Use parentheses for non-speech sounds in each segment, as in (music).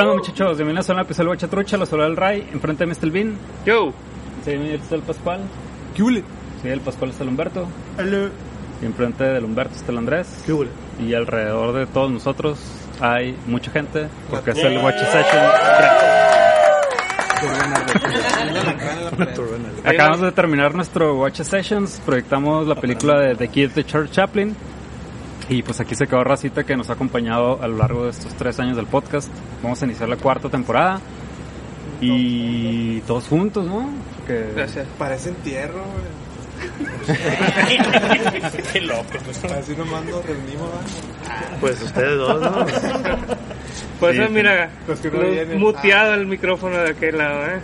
¿Qué onda muchachos? Bienvenidos a un episodio de Guachatrucha, los del Ray, enfrente de mí está el Vin, Yo. sí, está el Pascual, ¿Qué hule? sí, el Pascual está el Humberto, Aló. y enfrente del Humberto está el Andrés, ¿Qué hule? y alrededor de todos nosotros hay mucha gente, porque es el Watch Session. Acabamos de terminar nuestro Watch Sessions, proyectamos la película de The Kid de Charles Chaplin, y pues aquí se quedó Racita que nos ha acompañado a lo largo de estos tres años del podcast. Vamos a iniciar la cuarta temporada. Y todos juntos, ¿no? Que Gracias. Parece entierro, güey. (laughs) Qué loco. pues. Así nomás nos reunimos. Pues ustedes dos, ¿no? Sí, eso, mira, que no vienen. muteado el micrófono de aquel lado, ¿eh?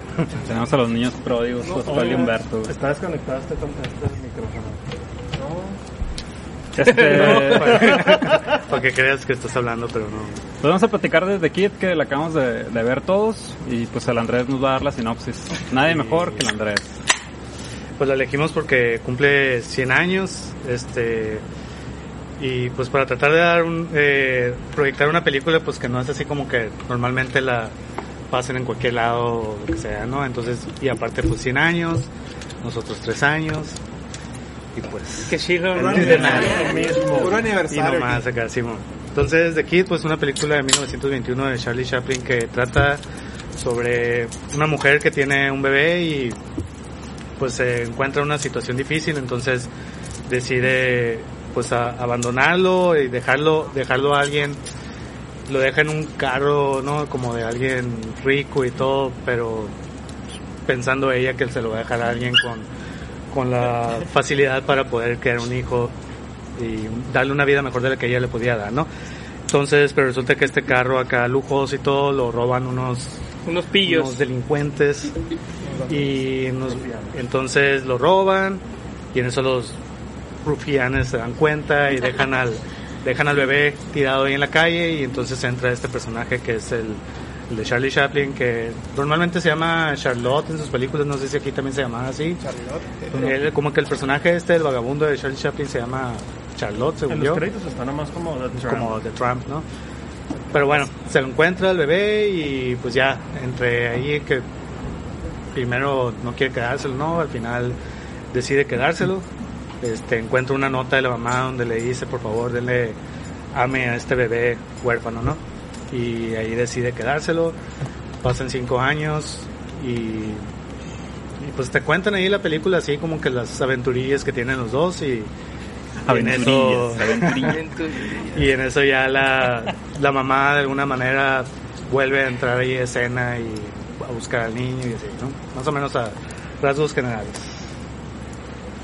tenemos a los niños pródigos, Pascual y Humberto. Está desconectado este, este micrófono. Este, (laughs) Para que creas que estás hablando, pero no. pues vamos a platicar de The Kid que la acabamos de, de ver todos. Y pues el Andrés nos va a dar la sinopsis. Nadie mejor que el Andrés. Pues la elegimos porque cumple 100 años, este y pues para tratar de dar un eh, proyectar una película pues que no es así como que normalmente la pasen en cualquier lado o lo que sea, ¿no? Entonces, y aparte pues 100 años, nosotros 3 años y pues Qué chido, el centenario. Puro Y aniversario. nomás acá, Simón. Entonces, The Kid, pues una película de 1921 de Charlie Chaplin que trata sobre una mujer que tiene un bebé y pues se encuentra en una situación difícil, entonces decide pues a- abandonarlo y dejarlo, dejarlo a alguien, lo deja en un carro, ¿no? Como de alguien rico y todo, pero pensando ella que se lo va a dejar a alguien con, con la facilidad para poder crear un hijo y darle una vida mejor de la que ella le podía dar, ¿no? Entonces, pero resulta que este carro acá lujoso y todo lo roban unos, Unos pillos. unos delincuentes y nos- entonces lo roban y en eso los rufianes se dan cuenta y dejan al dejan al bebé tirado ahí en la calle y entonces entra este personaje que es el, el de Charlie Chaplin que normalmente se llama Charlotte en sus películas no sé si aquí también se llamaba así Él, como que el personaje este el vagabundo de Charlie Chaplin se llama Charlotte según En yo los créditos está nada más como The Trump. como de Trump, ¿no? Pero bueno, se lo encuentra el bebé y pues ya, entre ahí que primero no quiere quedárselo, ¿no? Al final decide quedárselo. Este, encuentra una nota de la mamá donde le dice, por favor, denle ame a este bebé huérfano, ¿no? Y ahí decide quedárselo. Pasan cinco años y, y pues te cuentan ahí la película así como que las aventurillas que tienen los dos y, y en eso- (laughs) y en eso ya la, la mamá de alguna manera vuelve a entrar ahí a escena y a buscar al niño y así, ¿no? Más o menos a rasgos generales.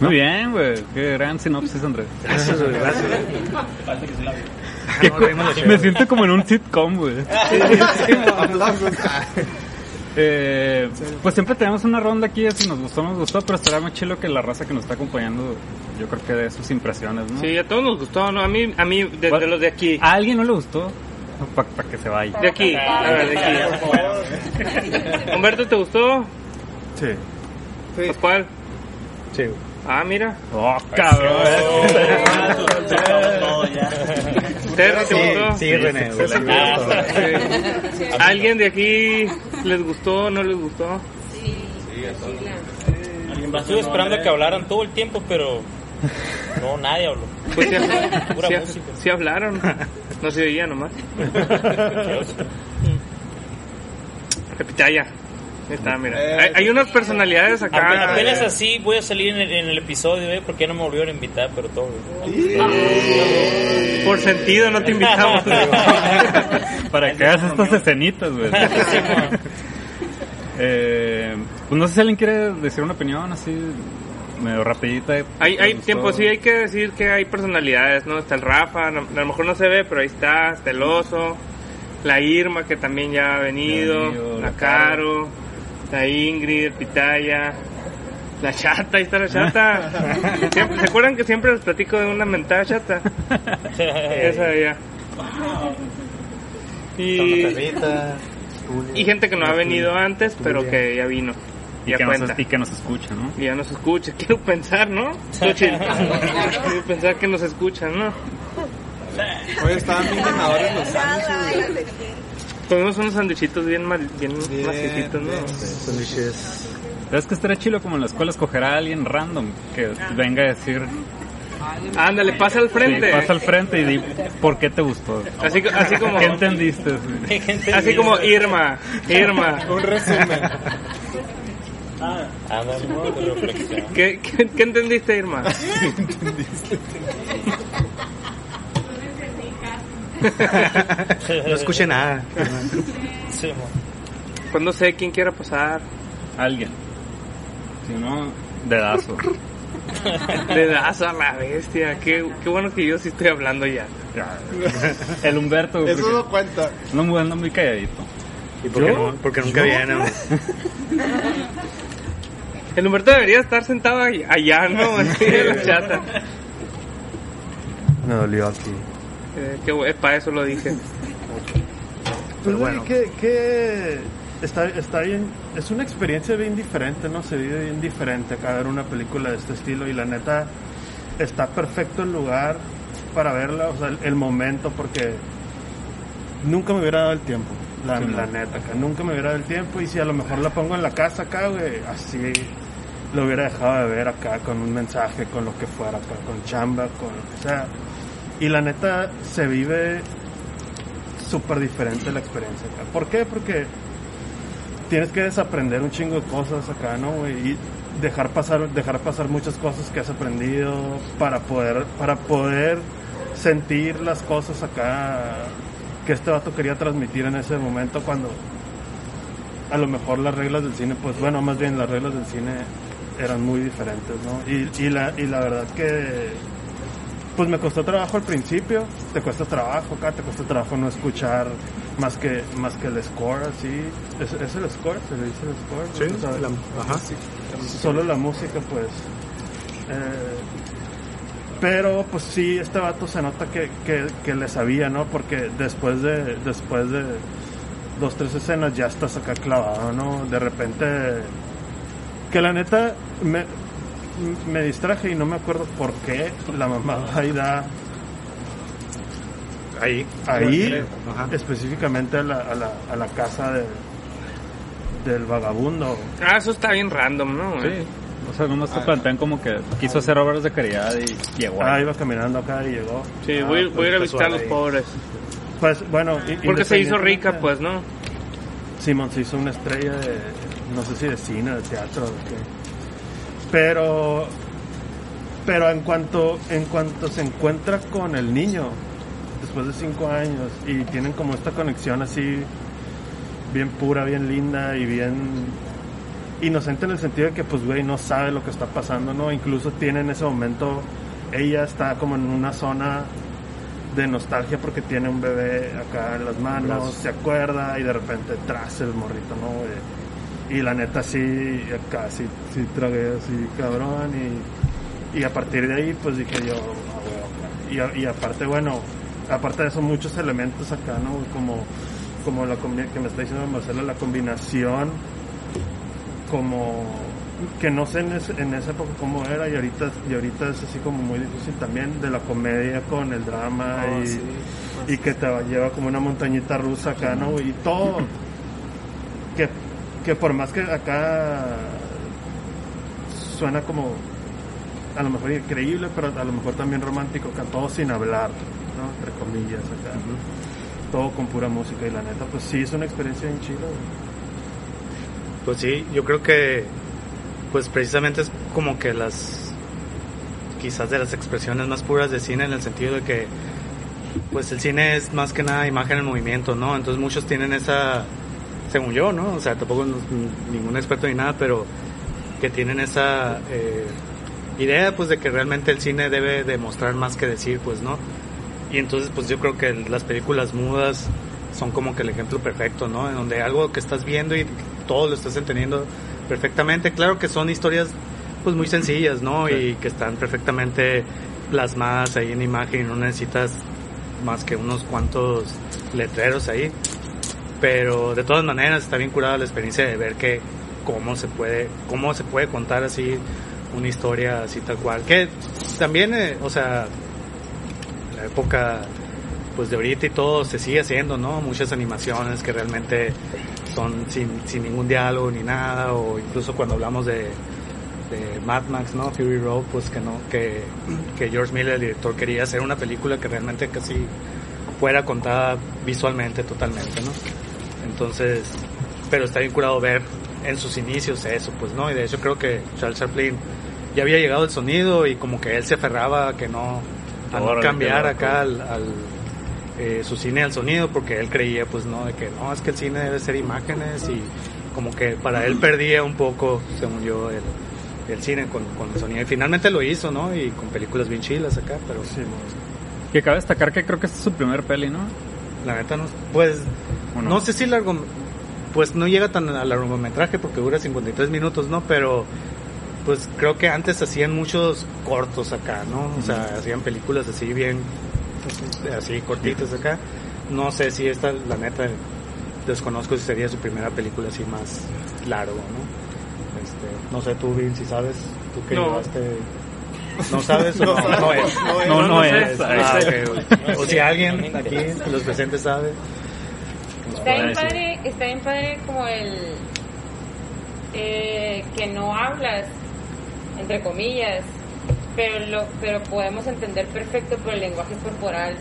Muy bien, güey. Qué gran sinopsis, Andrés. Gracias, güey, gracias. Reímos (laughs) de me siento como en un sitcom, güey. Eh, pues siempre tenemos una ronda aquí, si nos gustó, nos gustó, pero estaría muy chilo que la raza que nos está acompañando, yo creo que de sus impresiones, ¿no? Sí, a todos nos gustó, ¿no? A mí, a mí, de, de los de aquí. ¿A alguien no le gustó? Para que se vaya. De aquí. A ver, de aquí. (laughs) Humberto, ¿te gustó? Sí. Pascual. Sí. Ah, mira. Oh, cabrón. (laughs) Terry, ¿te Sí, gustó? sí, René. sí. Sí. ¿Alguien de aquí les gustó no les gustó? Estuve esperando que hablaran todo el tiempo, pero no, nadie habló. Pues sí, Pura sí- música. sí hablaron. No se oía nomás. (laughs) Repitaya. Ahí está, mira. Hay, hay unas personalidades acá. Apenas así voy a salir en el, en el episodio, ¿eh? Porque ya no me volvieron a invitar, pero todo. bien. Por sentido no te invitamos. (laughs) Para que hagas estas escenitas, güey. (laughs) eh, pues no sé si alguien quiere decir una opinión así, medio rapidita. Hay, hay ¿Les gustó? tiempo, sí, hay que decir que hay personalidades, ¿no? Está el Rafa, no- a lo mejor no se ve, pero ahí está, está el Oso, la Irma, que también ya ha venido, la Caro, la Ingrid, Pitaya, la Chata, ahí está la Chata. (laughs) Siempre- ¿Se acuerdan que siempre les platico de una mentada Chata? Esa allá. Y, y gente que no ha venido antes, pero que ya vino. y, Ya que cuenta. nos, y que nos escucha, ¿no? Y ya nos escucha. (laughs) Quiero pensar, ¿no? Quiero pensar que nos escuchan, ¿no? Oye, estaban bien ganadores los años, güey. Comimos unos sanduichitos bien, mal, bien, Bien, maciecitos, ¿no? bien. Sándwiches. Es que estaría chilo como en la escuela escoger a alguien random que venga a decir, Ándale, pasa al sí, frente. pasa al frente y di por qué te gustó. Así, así como, ¿Qué entendiste? así como Irma, Irma. Un resumen. Reflexión. ¿Qué, qué, qué entendiste, Irma? (laughs) No escuché nada. Sí. Cuando sé quién quiera pasar. Alguien. Si no, dedazo. (laughs) Le das a la bestia. Qué, qué bueno que yo sí estoy hablando ya. El Humberto, Eso no cuenta. no muy, ando muy calladito. ¿Y por qué, no? Porque nunca viene. (laughs) El Humberto debería estar sentado ahí- allá, ¿no? Así en la chata. Me dolió aquí. Eh, qué bu- para eso lo dije. (laughs) Pero bueno. bueno, que, que está, está bien, es una experiencia bien diferente, ¿no? Se vive bien diferente acá ver una película de este estilo y la neta está perfecto el lugar para verla, o sea, el, el momento, porque nunca me hubiera dado el tiempo, la, Sí, la no. neta, acá nunca me hubiera dado el tiempo y si a lo mejor la pongo en la casa acá, güey, así lo hubiera dejado de ver acá con un mensaje, con lo que fuera acá, con chamba, con lo que sea. Y la neta se vive súper diferente la experiencia acá. ¿Por qué? Porque tienes que desaprender un chingo de cosas acá, ¿no? Y dejar pasar, dejar pasar muchas cosas que has aprendido para poder, para poder sentir las cosas acá que este vato quería transmitir en ese momento cuando a lo mejor las reglas del cine, pues bueno, más bien las reglas del cine eran muy diferentes, ¿no? Y, la, y la verdad que pues me costó trabajo al principio, te cuesta trabajo acá, te cuesta trabajo no escuchar más que más que el score así, es, es el score, se le dice el score, Sí, la- ajá. solo la música pues. Eh, pero pues sí este vato se nota que, que, que le sabía no porque después de después de dos tres escenas ya estás acá clavado no de repente que la neta me, me distraje y no me acuerdo por qué la mamá (laughs) va y da Ahí. ahí específicamente a la, a la, a la casa de, del vagabundo Ah, eso está bien random, ¿no? Sí. O sea, nomás te plantean como que quiso hacer obras de caridad y llegó. ah ahí. iba caminando acá y llegó Sí, Ah, voy, pues, voy a ir a casual visitar a los ahí. pobres. Pues bueno, Porque se hizo rica, pues, ¿no? Simón se hizo una estrella de, no sé si de cine, de teatro, de qué. Pero, pero en cuanto, en cuanto se encuentra con el niño, después de cinco años, y tienen como esta conexión así, bien pura, bien linda y bien inocente en el sentido de que, pues, güey, no sabe lo que está pasando, ¿no? Incluso tiene en ese momento, ella está como en una zona de nostalgia porque tiene un bebé acá en las manos, se acuerda y de repente tras el morrito, ¿no? güey? Y la neta sí, acá sí, sí tragué así cabrón y, y a partir de ahí pues dije yo, ah, y, aparte bueno, aparte de eso muchos elementos acá, ¿no? Como, como la que me está diciendo Marcela, la combinación como que no sé en, ese- en esa época cómo era y ahorita y ahorita es así como muy difícil también de la comedia con el drama y, y que te lleva como una montañita rusa acá no y todo que por más que acá suena como a lo mejor increíble pero a lo mejor también romántico todo sin hablar no entre comillas acá todo con pura música y la neta pues sí es una experiencia chida güey. Pues sí, yo creo que pues precisamente es como que las quizás de las expresiones más puras de cine en el sentido de que pues el cine es más que nada imagen en movimiento, ¿no? Entonces muchos tienen esa según yo, ¿no? O sea, tampoco ningún experto ni nada, pero que tienen esa eh, idea pues de que realmente el cine debe demostrar más que decir, pues, ¿no? Y entonces pues yo creo que las películas mudas son como que el ejemplo perfecto, ¿no? En donde algo que estás viendo y todo lo estás entendiendo perfectamente. Claro que son historias pues muy sencillas, ¿no? Y que están perfectamente plasmadas ahí en imagen y no necesitas más que unos cuantos letreros ahí. Pero de todas maneras está bien curada la experiencia de ver que cómo se puede, cómo se puede contar así una historia así tal cual. Que también, eh, o sea, la época pues de ahorita y todo se sigue haciendo, ¿no? Muchas animaciones que realmente son sin, sin ningún diálogo ni nada, o incluso cuando hablamos de, de Mad Max, ¿no? Fury Road, pues que no, que, que George Miller, el director, quería hacer una película que realmente casi fuera contada visualmente totalmente, ¿no? Entonces, pero está bien curado ver en sus inicios eso, pues, ¿no? Y de hecho creo que Charles Chaplin ya había llegado el sonido y como que él se aferraba a que no, a no cambiar acá al, al, eh, su cine al sonido porque él creía, pues, ¿no? De que no, es que el cine debe ser imágenes y como que para él perdía un poco, según yo, el, el cine con, con el sonido. Y finalmente lo hizo, ¿no? Y con películas bien chilas acá, pero Sí. Que cabe destacar que creo que esta es su primer peli, ¿no? la neta no, pues, ¿O no? no? sé si largo, pues no llega tan al largometraje porque dura 53 minutos, ¿no? Pero, pues creo que antes hacían muchos cortos acá, ¿no? O sea, hacían películas así bien, así cortitas acá. No sé si esta, la neta, desconozco si sería su primera película así más largo, ¿no? Este, no sé tú, Bill, si sabes, tú que No. llevaste... ¿No sabes (laughs) o no? No es. No, no, sé. es. Ah, ok. O si alguien aquí, de los presentes sabe. Está bien padre, está bien padre como el eh, que no hablas, entre comillas, pero lo, pero podemos entender perfecto por el lenguaje corporal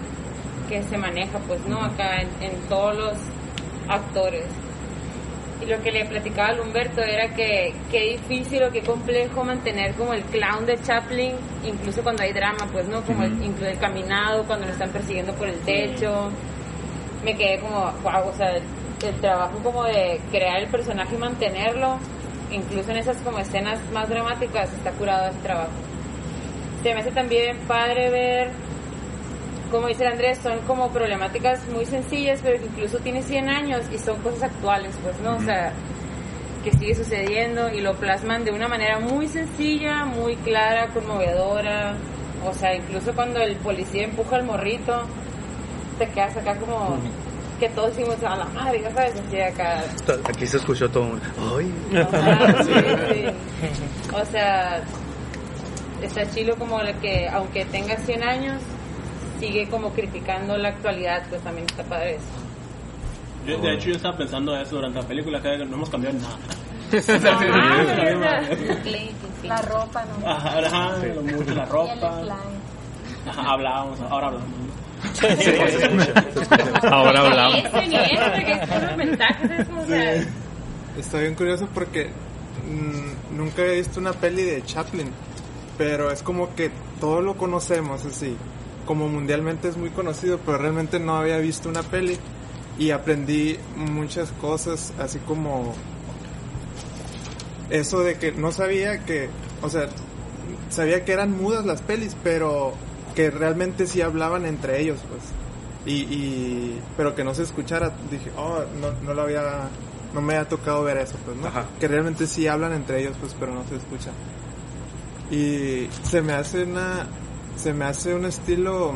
que se maneja, pues no acá en, en todos los actores. Y lo que le platicaba al Humberto era que qué difícil o qué complejo mantener como el clown de Chaplin, incluso cuando hay drama, pues no, como el, incluso el caminado, cuando lo están persiguiendo por el techo. Me quedé como, wow, o sea, el, el trabajo como de crear el personaje y mantenerlo, incluso en esas como escenas más dramáticas, está curado ese trabajo. Se me hace también padre ver como dice el Andrés, son como problemáticas muy sencillas, pero que incluso tiene 100 años y son cosas actuales, pues, ¿no? O sea, que sigue sucediendo y lo plasman de una manera muy sencilla, muy clara, conmovedora. O sea, incluso cuando el policía empuja al morrito, te quedas acá como que todos decimos a la madre, ya sabes, así acá. Aquí se escuchó todo un... ¡Ay! Ah, sí, sí. (laughs) O sea, está chilo como la que, aunque tenga 100 años, sigue como criticando la actualidad, pues también está padre eso. Yo, de hecho, yo estaba pensando eso durante la película, que no hemos cambiado nada. La ropa, ¿no? Ajá, ajá, lo mucho la Y el ropa. Ajá, hablábamos, ahora hablamos. Ahora hablamos. Está bien curioso porque mm, nunca he visto una peli de Chaplin, pero es como que todo lo conocemos así, como mundialmente es muy conocido, pero realmente no había visto una peli y aprendí muchas cosas, así como eso de que no sabía que, o sea, sabía que eran mudas las pelis, pero que realmente sí hablaban entre ellos, pues. Y, y pero que no se escuchara, dije, oh, no, no lo había, no me había tocado ver eso, pues, ¿no? Ajá. Que realmente sí hablan entre ellos, pues, pero no se escucha. Y se me hace una, se me hace un estilo,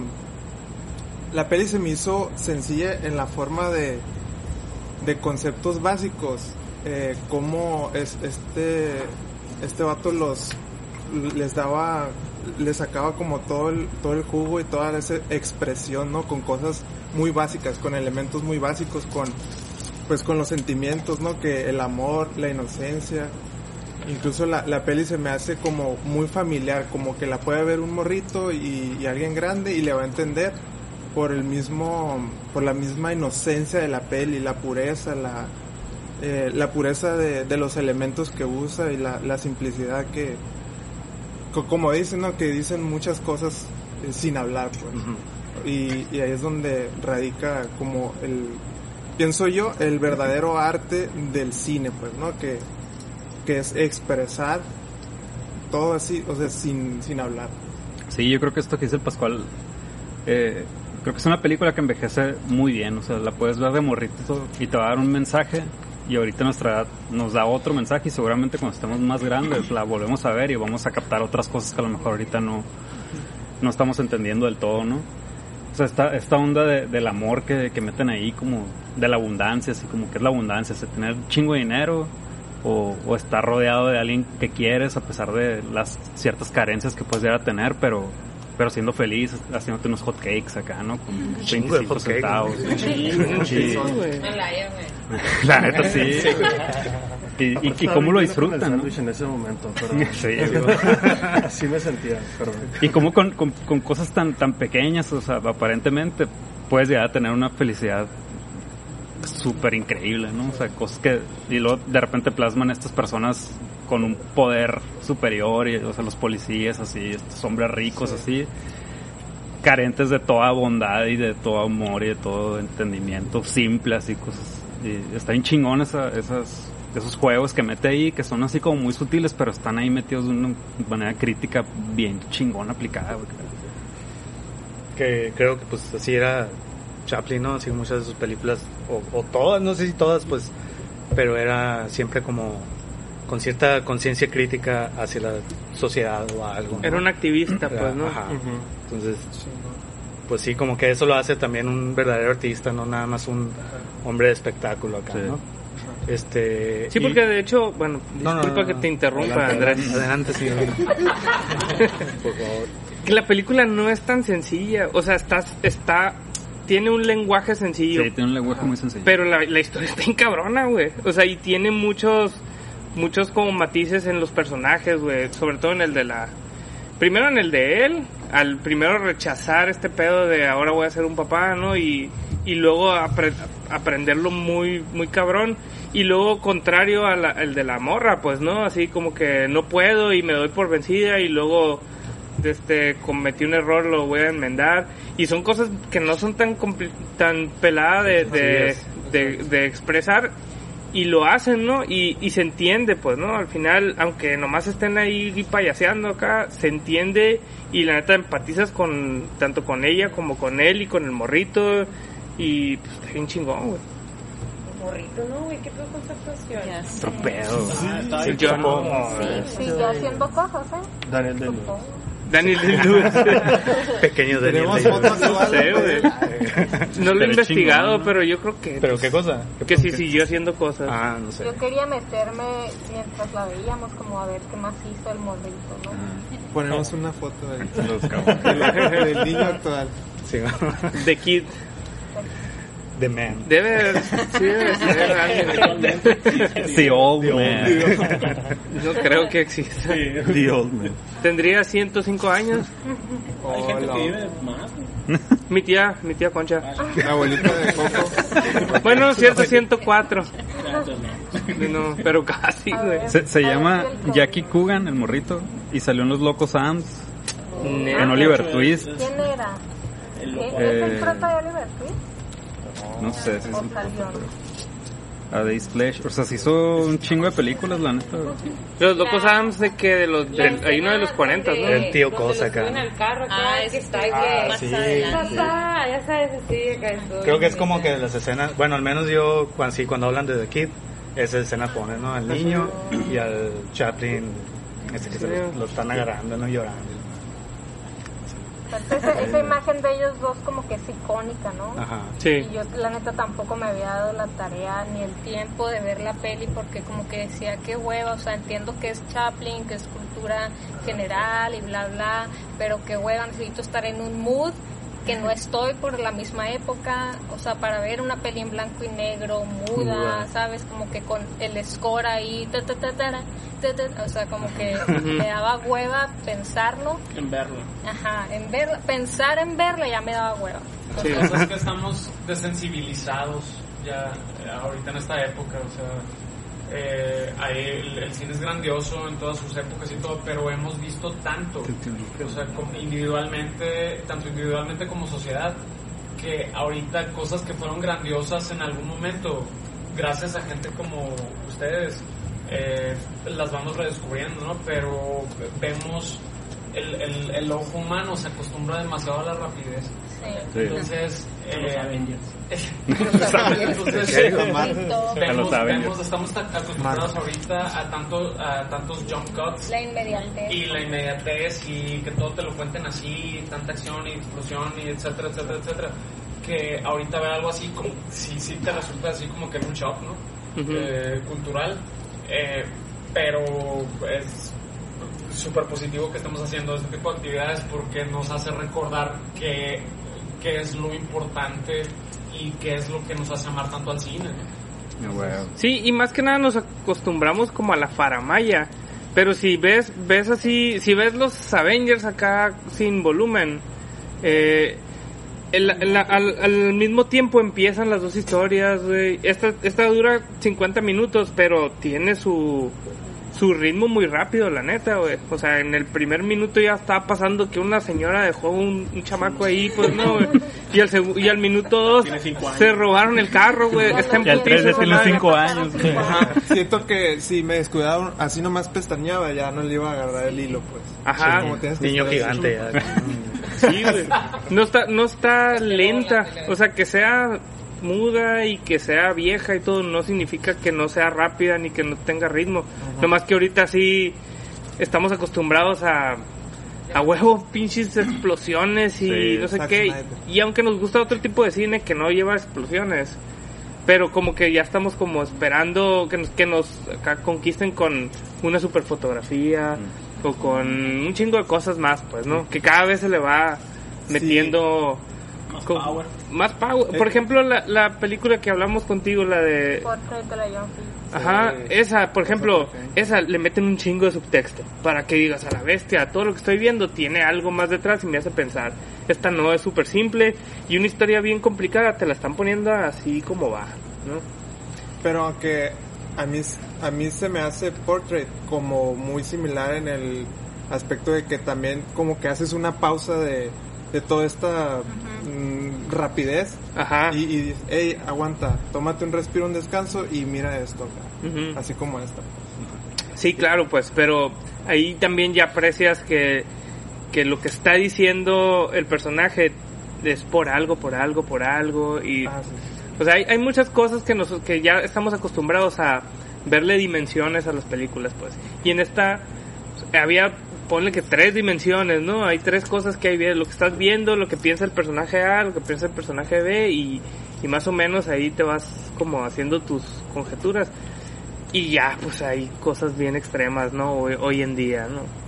la peli se me hizo sencilla en la forma de, de conceptos básicos, eh, como es, este, este vato los, les daba, les sacaba como todo el, todo el jugo y toda esa expresión, ¿no? Con cosas muy básicas, con elementos muy básicos, con, pues con los sentimientos, ¿no? Que el amor, la inocencia, incluso la, la peli se me hace como muy familiar, como que la puede ver un morrito y, alguien grande y le va a entender por el mismo, por la misma inocencia de la peli, la pureza, la, eh, la pureza de, de los elementos que usa y la, la simplicidad que, como dicen, ¿no? Que dicen muchas cosas eh, sin hablar, pues. y, y ahí es donde radica como el, pienso yo, el verdadero arte del cine, pues, ¿no? Que, que es expresar todo así, o sea, sin, sin hablar. Sí, yo creo que esto que dice Pascual, eh, creo que es una película que envejece muy bien, o sea, la puedes ver de morrito y te va a dar un mensaje y ahorita nuestra edad nos da otro mensaje y seguramente cuando estemos más grandes la volvemos a ver y vamos a captar otras cosas que a lo mejor ahorita no, no estamos entendiendo del todo, ¿no? O sea, esta, esta onda de- del amor que, que meten ahí, como de la abundancia, así como que es la abundancia, o sea, tener un chingo de dinero o, o estar rodeado de alguien que quieres a pesar de las ciertas carencias que puedes llegar a tener, pero pero siendo feliz, haciéndote unos hot cakes acá, ¿no? Con chingo de 25 hot cakes, centavos. Sí. Sí. La neta sí. Y, y, y Estaba cómo lo disfrutan, ¿no? sándwich en ese momento, pero (laughs) Sí, digo. (laughs) así me sentía, perdón. Y como con, con, con cosas tan, tan pequeñas, o sea, aparentemente puedes llegar a tener una felicidad súper increíble, ¿no? O sea, cosas que, y luego de repente plasman estas personas con un poder superior, y, o sea, los policías así, estos hombres ricos así, carentes de toda bondad y de todo amor y de todo entendimiento, simples y cosas. Y está bien chingón esa, esas, esos juegos que mete ahí, que son así como muy sutiles, pero están ahí metidos de una manera crítica bien chingón aplicada, güey. que creo que pues así era Chaplin, ¿no? Así muchas de sus películas, o, o todas, no sé si todas, pues, pero era siempre como con cierta conciencia crítica hacia la sociedad o algo. ¿no? Era un activista, pues, ¿no? Ajá. Entonces, pues sí, como que eso lo hace también un verdadero artista, no nada más un hombre de espectáculo acá, Sí. ¿no? Este, Sí, y- porque de hecho, bueno, No, no, disculpa no, que te interrumpa, Adelante, Andrés. Adelante, sí. (laughs) Por favor. Que la película no es tan sencilla, o sea, está, está, tiene un lenguaje sencillo, Sí, tiene un lenguaje muy sencillo. pero la, la historia está encabrona, güey. O sea, y tiene muchos, muchos como matices en los personajes, güey. Sobre todo en el de la, primero en el de él, al primero rechazar este pedo de ahora voy a ser un papá, ¿no? Y, y luego apre- aprenderlo muy, muy cabrón. Y luego contrario al al de la morra, pues, ¿no? Así como que no puedo y me doy por vencida y luego este cometí un error lo voy a enmendar y son cosas que no son tan tan peladas de, de, Así de, de expresar y lo hacen, ¿no? Y, y se entiende, pues, ¿no? Al final, aunque nomás estén ahí payaseando acá, se entiende y la neta empatizas con tanto con ella como con él y con el morrito y pues está bien chingón, güey. Morrito, ¿no, güey? ¿Qué pedo con esa actuación? Otro pedo. Sí, yo no. Sí, ya haciendo cosas, ¿eh? Daniel de Daniel Day-Lewis. (laughs) Pequeño Daniel. No lo he investigado, chingón, ¿no? pero yo creo que ¿Pero qué cosa? ¿Qué que sí qué? siguió haciendo cosas. Ah, no sé. Yo quería meterme mientras la veíamos, como a ver qué más hizo el morrito, ¿no? Ponemos una foto del, Los cabrones. (laughs) del niño actual. Sí, The Kid. The Man. Debe, sí debe ser (laughs) alguien. The Old Man. No creo que exista. The Old Man. Tendría 105 años. Hay gente Hola. que vive más. Mi tía, mi tía Concha. La abuelita de Coco. Bueno, cierto, 104. Entonces, no. Pero casi, güey. Se, se llama Jackie Coogan, el morrito, y salió en Los Locos Sams, en Neta. Oliver Twist. ¿Quién era? El ¿Es loco. Eh, el prota de Oliver Twist? No sé si es. A Day's Pleasure. O sea, se hizo un chingo de películas, la neta. Los locos Adams de que de los, del- hay uno de los 40, ¿no? El tío Cosa acá. Ah, que está más sí. Papá, ya sabes, así, acá estoy. Creo que es como que las escenas, bueno, al menos yo, cuando, sí, cuando hablan de The Kid, esa escena pone, ¿no? Al niño y al Chaplin, ese que se lo, lo están agarrando, ¿no? Llorando. Entonces, esa, esa imagen de ellos dos como que es icónica, ¿no? Ajá. Sí. Y yo la neta tampoco me había dado la tarea ni el tiempo de ver la peli porque como que decía qué hueva, o sea, entiendo que es Chaplin, que es cultura general y bla bla, pero qué hueva, necesito estar en un mood que no estoy por la misma época, o sea, para ver una peli en blanco y negro, muda, Muda. ¿sabes? Como que con el score ahí, ta, ta, ta, ta, ta, o sea, como que (laughs) me daba hueva pensarlo, En verlo. ajá, en verla, pensar en verla ya me daba hueva. Sí. Lo que pasa es que estamos desensibilizados ya eh, ahorita en esta época, o sea, eh, ahí el, el cine es grandioso en todas sus épocas y todo, pero hemos visto tanto, o sea, como individualmente, tanto individualmente como sociedad, que ahorita cosas que fueron grandiosas en algún momento, gracias a gente como ustedes, eh, las vamos redescubriendo, ¿no? Pero vemos el, el, el ojo humano se acostumbra demasiado a la rapidez. Sí. Entonces, Los eh, Avengers. entonces vemos, vemos- estamos ta- acostumbrados ahorita a tanto a tantos jump cuts La inmediatez. y la inmediatez y que todo te lo cuenten así, tanta acción y explosión y etcétera, etcétera, etcétera, que ahorita ver algo así como sí, sí te resulta así como que en un shock, ¿no? Ujú. Eh, cultural, eh, pero es súper positivo que estemos haciendo este tipo de actividades porque nos hace recordar qué, qué es lo importante y qué es lo que nos hace amar tanto al cine. Sí, y más que nada nos acostumbramos como a la faramaya. Pero si ves, ves así, si ves los Avengers acá sin volumen, eh, el- el- al, al mismo tiempo empiezan las dos historias, güey. Esta, esta dura 50 minutos, pero tiene su, su ritmo muy rápido, la neta, güey. O sea, en el primer minuto ya estaba pasando que una señora dejó un, un chamaco ahí, pues no, güey. Y al, y al minuto dos se robaron el carro, güey. Está en Y al tres ya tiene cinco años. güey. Ajá, siento que si me descuidaba así nomás pestañeaba, ya no le iba a agarrar el hilo, pues. Ajá. Como tienes que Niño gigante ya. (laughs) Sí, güey. No está, no está lenta. O sea, que sea muda y que sea vieja y todo no significa que no sea rápida ni que no tenga ritmo. Nomás que ahorita sí estamos acostumbrados a a huevo pinches explosiones y Sí, no sé qué. Y aunque nos gusta otro tipo de cine que no lleva explosiones, pero como que ya estamos como esperando que nos, que nos acá conquisten con una super fotografía o con un chingo de cosas más, pues, ¿no? Que cada vez se le va metiendo Más con- power. más power. Por ejemplo, la, la película que hablamos contigo, la de Portrait de la. Ajá, Sí. esa, por ejemplo, esa le meten un chingo de subtexto para que digas a la bestia, todo lo que estoy viendo tiene algo más detrás y me hace pensar. Esta no es súper simple y una historia bien complicada te la están poniendo así como va, ¿no? Pero aunque a mí, a mí se me hace Portrait como muy similar en el aspecto de que también como que haces una pausa de, de toda esta mm, rapidez Ajá. y, y dices, hey, aguanta, tómate un respiro, un descanso y mira esto, así como esta. Sí, claro, pues, pero ahí también ya aprecias que, que lo que está diciendo el personaje es por algo, por algo, por algo y Ah, sí, sí. O sea, hay, hay muchas cosas que, nos, que ya estamos acostumbrados a verle dimensiones a las películas, pues. Y en esta pues, había, ponle que tres dimensiones, ¿no? Hay tres cosas que hay, lo que estás viendo, lo que piensa el personaje A, lo que piensa el personaje B y, y más o menos ahí te vas como haciendo tus conjeturas. Y ya, pues hay cosas bien extremas, ¿no? Hoy, hoy en día, ¿no?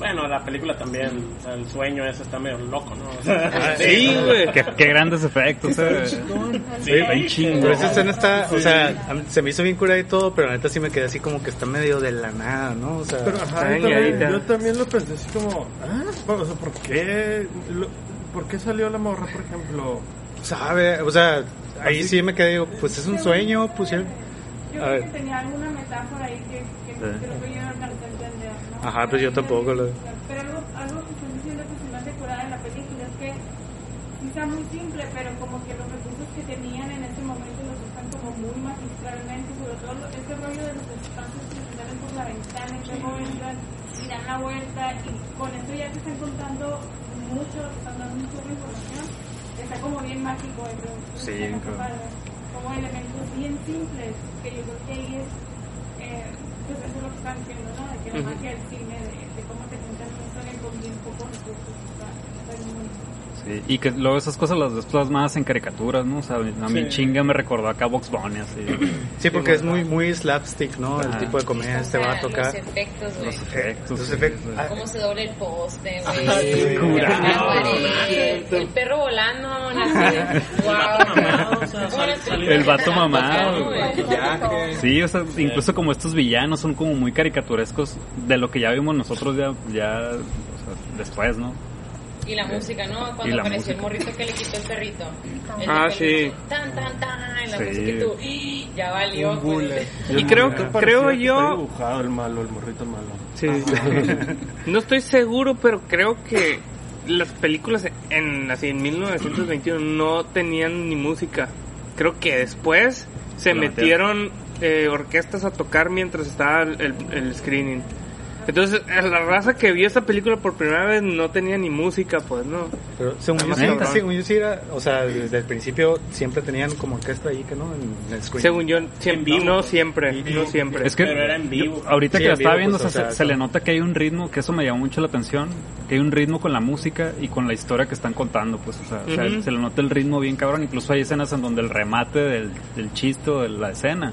Bueno, la película también, o sea, el sueño ese está medio loco, ¿no? O (laughs) sea, Sí, güey. Qué, qué grandes efectos. eh. sí, Bien chingo. Pero esa escena está, o sea, se me hizo bien curada y todo, pero la neta sí me quedé así como que está medio de la nada, ¿no? O sea, Pero ajá, yo también, dañadita. yo también lo pensé así como, ¿ah? O sea, ¿por qué, lo- ¿por qué salió la morra, por ejemplo? sabe, o sea, ahí sí me quedé, digo, pues es un sueño, pusieron. Yo creo que tenía alguna metáfora ahí que, que creo que yo no alcancé a entender. ¿no? Ajá, pues yo tampoco lo- Pero algo, algo que están diciendo que se me hace curada en la película es que está muy simple, pero como que los recursos que tenían en ese momento los usan como muy magistralmente, sobre todo ese rollo de los espacios que se salen por la ventana y luego entran y dan la vuelta y con eso ya te están contando mucho, te están dando mucha información. Está como bien mágico eso. Sí, claro. Como elementos bien simples, que yo creo que ahí es, eh, pues eso es lo que están diciendo, ¿no? De que la Ujú. magia del cine, de, de cómo te cuentan una historia con bien pocos recursos, está, bonito. Sí, y que luego esas cosas las ves plasmadas en caricaturas, ¿no? O sea, a mí Sí. chinga me recordó acá Box Bunny, así. Sí, porque es muy muy slapstick, ¿no? El Ajá. tipo de comedia este va a tocar. Los efectos, güey. Los efectos. Los sí, efectos. sí. Ah, Cómo se doble el poste, Sí, güey. curado. La pared, el perro volando, así (laughs) mamado, o sea, wow. sal- salió- El vato mamado. Sí, o sea, incluso como estos villanos son como muy caricaturescos de lo que ya vimos nosotros ya, ya o sea, después, ¿no? Y la música, ¿no? Cuando apareció el música. morrito que le quitó el perrito. El Ah, sí. Tan, tan, tan. La Sí. música y tú, ya valió. Un pues. Y creo, creo que está yo... dibujado el malo, el morrito malo. Sí. (laughs) no estoy seguro, pero creo que las películas en así en 1921 no tenían ni música. Creo que después se metieron eh, orquestas a tocar mientras estaba el- el screening. Entonces, a la raza que vio esta película por primera vez no tenía ni música, pues no. Pero según yo, sí, según yo sí era, o sea, desde el principio siempre tenían como orquesta ahí, que no, en el screen. Según yo, siempre, vivo, no pues. siempre, no siempre. Es que Pero era en vivo. yo- ahorita Sí, que la estaba vivo, viendo, pues, o sea, o sea, se, se le nota que hay un ritmo, que eso me llamó mucho la atención, que hay un ritmo con la música y con la historia que están contando, pues, o sea, o sea, se le nota el ritmo bien cabrón, incluso hay escenas en donde el remate del, del chiste o de la escena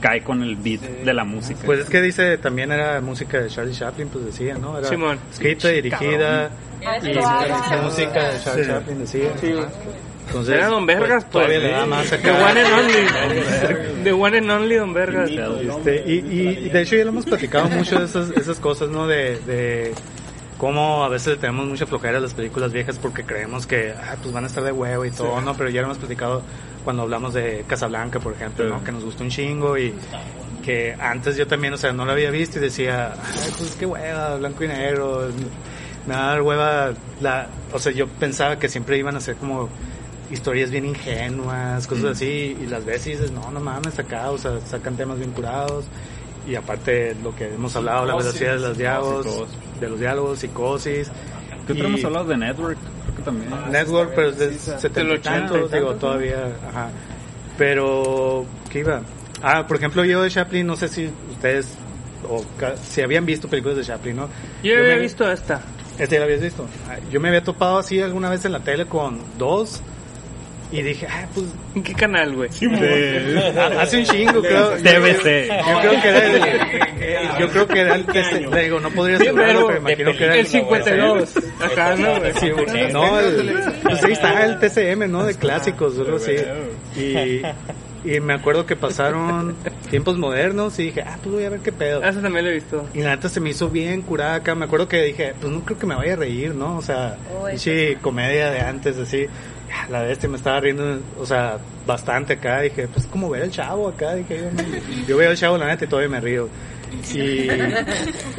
cae con el beat de la música. Pues es que dice, también era música de Charlie Chaplin, pues decía, ¿no? Era Simón. escrita, dirigida, y música de Charlie Sí. Chaplin, decía. Entonces, Era Don Vergas, pues. Todavía le da más The acá. one and only. (laughs) The one and only Don Vergas. Este, y, y de hecho ya lo hemos platicado mucho de esas, esas cosas, ¿no? De, de cómo a veces tenemos mucha flojera a las películas viejas porque creemos que ah, pues van a estar de huevo y todo, ¿no? Pero ya lo hemos platicado cuando hablamos de Casablanca, por ejemplo, ¿no? Que nos gustó un chingo y que antes yo también, o sea, no lo había visto y decía, ay, pues qué hueva, blanco y negro, me va a dar hueva, la, o sea, yo pensaba que siempre iban a ser como historias bien ingenuas, cosas así, y las ves y dices, no, no mames, acá, o sea, sacan temas bien curados, y aparte lo que hemos hablado, la velocidad de los diálogos, de los diálogos, psicosis, ¿Qué otro y- hemos hablado de Network? Creo que también. Network, pero es de Sí, sí, 70 del y 80 y tantos, tantos, digo, todavía, ajá. Pero, ¿qué iba? Ah, por ejemplo, yo de Chaplin, no sé si ustedes, o ca- si habían visto películas de Chaplin, ¿no? Yo me- había visto esta. ¿Este ya lo habías visto? Ah, Yo me había topado así alguna vez en la tele con dos, y dije, ah, pues, ¿En qué canal, güey? Ah, hace un chingo, creo. TBC. Yo creo que era el, yo creo que era el le digo, no podría asegurarlo, pero pero imagino que era el 52. Acá, ¿no, güey? Sí, no, el, pues ahí está el TCM, ¿no? De clásicos, algo así. Y, y me acuerdo que pasaron tiempos modernos y dije, ah, pues voy a ver qué pedo. Ah, Esa también la he visto. Y la neta se me hizo bien curada acá. Me acuerdo que dije, pues no creo que me vaya a reír, ¿no? O sea, Uy. sí, comedia de antes, así. La bestia me estaba riendo, o sea, bastante acá. Dije, pues como ver el chavo acá. Dije, yo, me- yo veo el chavo, la neta, y todavía me río. Y,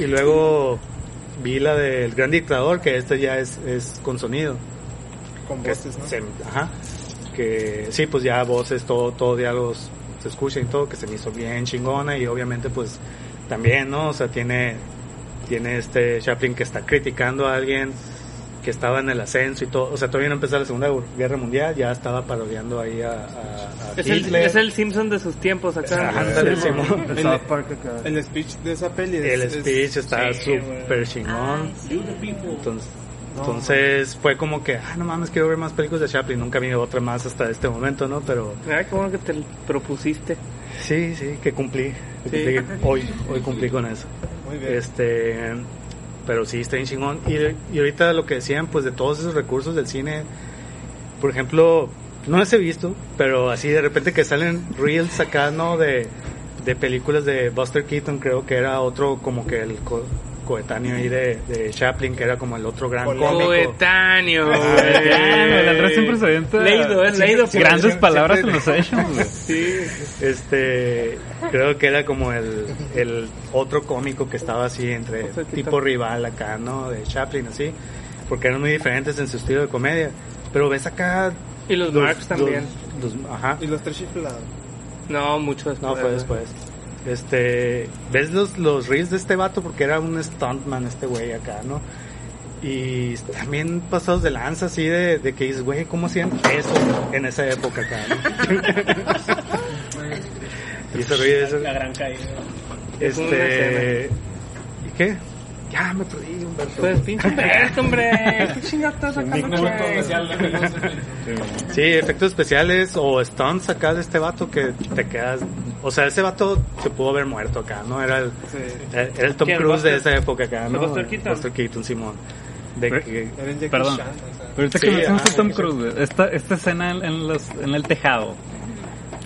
y luego vi la del gran dictador, que esta ya es, es con sonido. Con Que voces, ¿no? se- ajá. Que sí, pues ya voces, todo, todo diálogos se escucha y todo, que se me hizo bien chingona y obviamente pues también, ¿no? O sea, tiene, tiene este Chaplin que está criticando a alguien que estaba en el ascenso y todo, o sea, todavía no empezó la Segunda Guerra Mundial, ya estaba parodiando ahí a, a, a Es el, es el Simpson de sus tiempos acá. Ándale, Simón. El. El speech de esa peli es, El es- speech está sí, súper chingón. Ay, sí. Entonces, entonces fue como que, ah, no mames, quiero ver más películas de Chaplin. Nunca vi otra más hasta este momento, ¿no? Pero Ay, qué bueno que te propusiste. sí, sí, que cumplí. que Sí. cumplí. Hoy, hoy cumplí con eso. Muy bien. Este, pero sí, está bien chingón. Y, y ahorita lo que decían, pues de todos esos recursos del cine, por ejemplo, no las he visto, pero así de repente que salen reels acá, ¿no? De, de películas de Buster Keaton, creo que era otro como que el co- coetáneo ahí de, de Chaplin, que era como el otro gran cómico. Coetáneo, Ah, güey. el Andrés siempre se avienta Leído, es leído. por- grandes siempre- palabras en los güey. Sí. (laughs) Este, creo que era como el, el otro cómico que estaba así entre tipo rival acá, ¿no? De Chaplin, así, porque eran muy diferentes en su estilo de comedia. Pero ves acá. Y los Marx también. los- ajá. Y los tres chiflados. No, mucho después. No, fue después. Este, ves los, los reels de este vato porque era un stuntman este güey acá, ¿no? Y también pasados de lanza así de, de que dices, güey, ¿cómo hacían eso en esa época acá, no? (laughs) y ese reel es- La gran caída. Este, ¿y qué? Ya me perdí, Humberto. Pues pinche (laughs) Humberto, hombre. ¿Qué chingados estás sacando. (laughs) Sí, efectos especiales o stunts acá de este vato que te quedas. O sea, ese vato se pudo haber muerto acá, ¿no? Era el, Sí. era el Tom ¿Quién, Cruise de esa época acá, ¿no? Buster Keaton? Buster Keaton, Simón. De que, Perdón. Pero ahorita Sí, que mencionas a Tom. Cruise, esta, esta escena en, en los, en el tejado.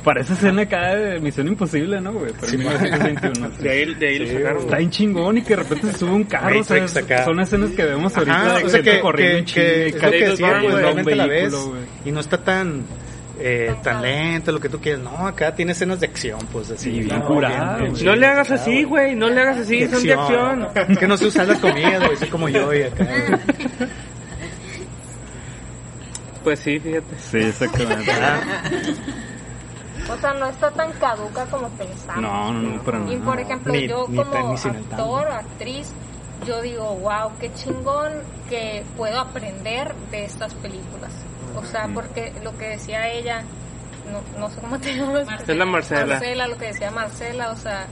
Parece escena acá de Misión Imposible, ¿no, güey? Pero en 1921. De ahí, de ahí lo Sí, sacaron. Está bien chingón y que de repente se sube un carro, ¿sabes? acá. Son escenas que vemos ahorita Ajá, de o sea que, corriendo que, en que es lo que decía, güey, realmente la ves y no está tan eh, tan lento lo que tú quieres. No, acá tiene escenas de acción, pues así. Sí, bien ¿no? curada, Bien- güey. No le hagas así, güey. No le hagas así. Son de acción. Es que no se usan las comidas, güey, soy como yo y acá. Pues sí, fíjate. Sí, exactamente. O sea, no está tan caduca como pensamos. No, no, no, pero Y no. por ejemplo, Ni- yo ni como actor o actriz, yo digo, wow, qué chingón que puedo aprender de estas películas. O sea, porque lo que decía ella, no, no sé cómo te (laughs) llamas. Es la Marcela. Marcela, lo que decía Marcela, o sea,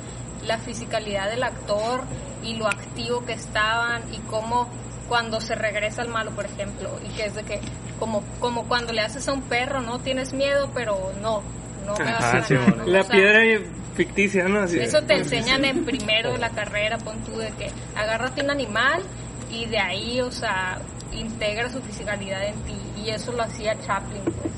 la fisicalidad del actor y lo activo que estaban y cómo cuando se regresa al malo, por ejemplo, y que es de que, como, como cuando le haces a un perro, no tienes miedo, pero no, no me vas Ajá, a. La O sea, piedra ficticia, ¿no? Así- Eso te enseñan en primero de la carrera, pon tú de que agárrate un animal y de ahí, o sea, integra su fisicalidad en ti. Y eso lo hacía Chaplin, pues.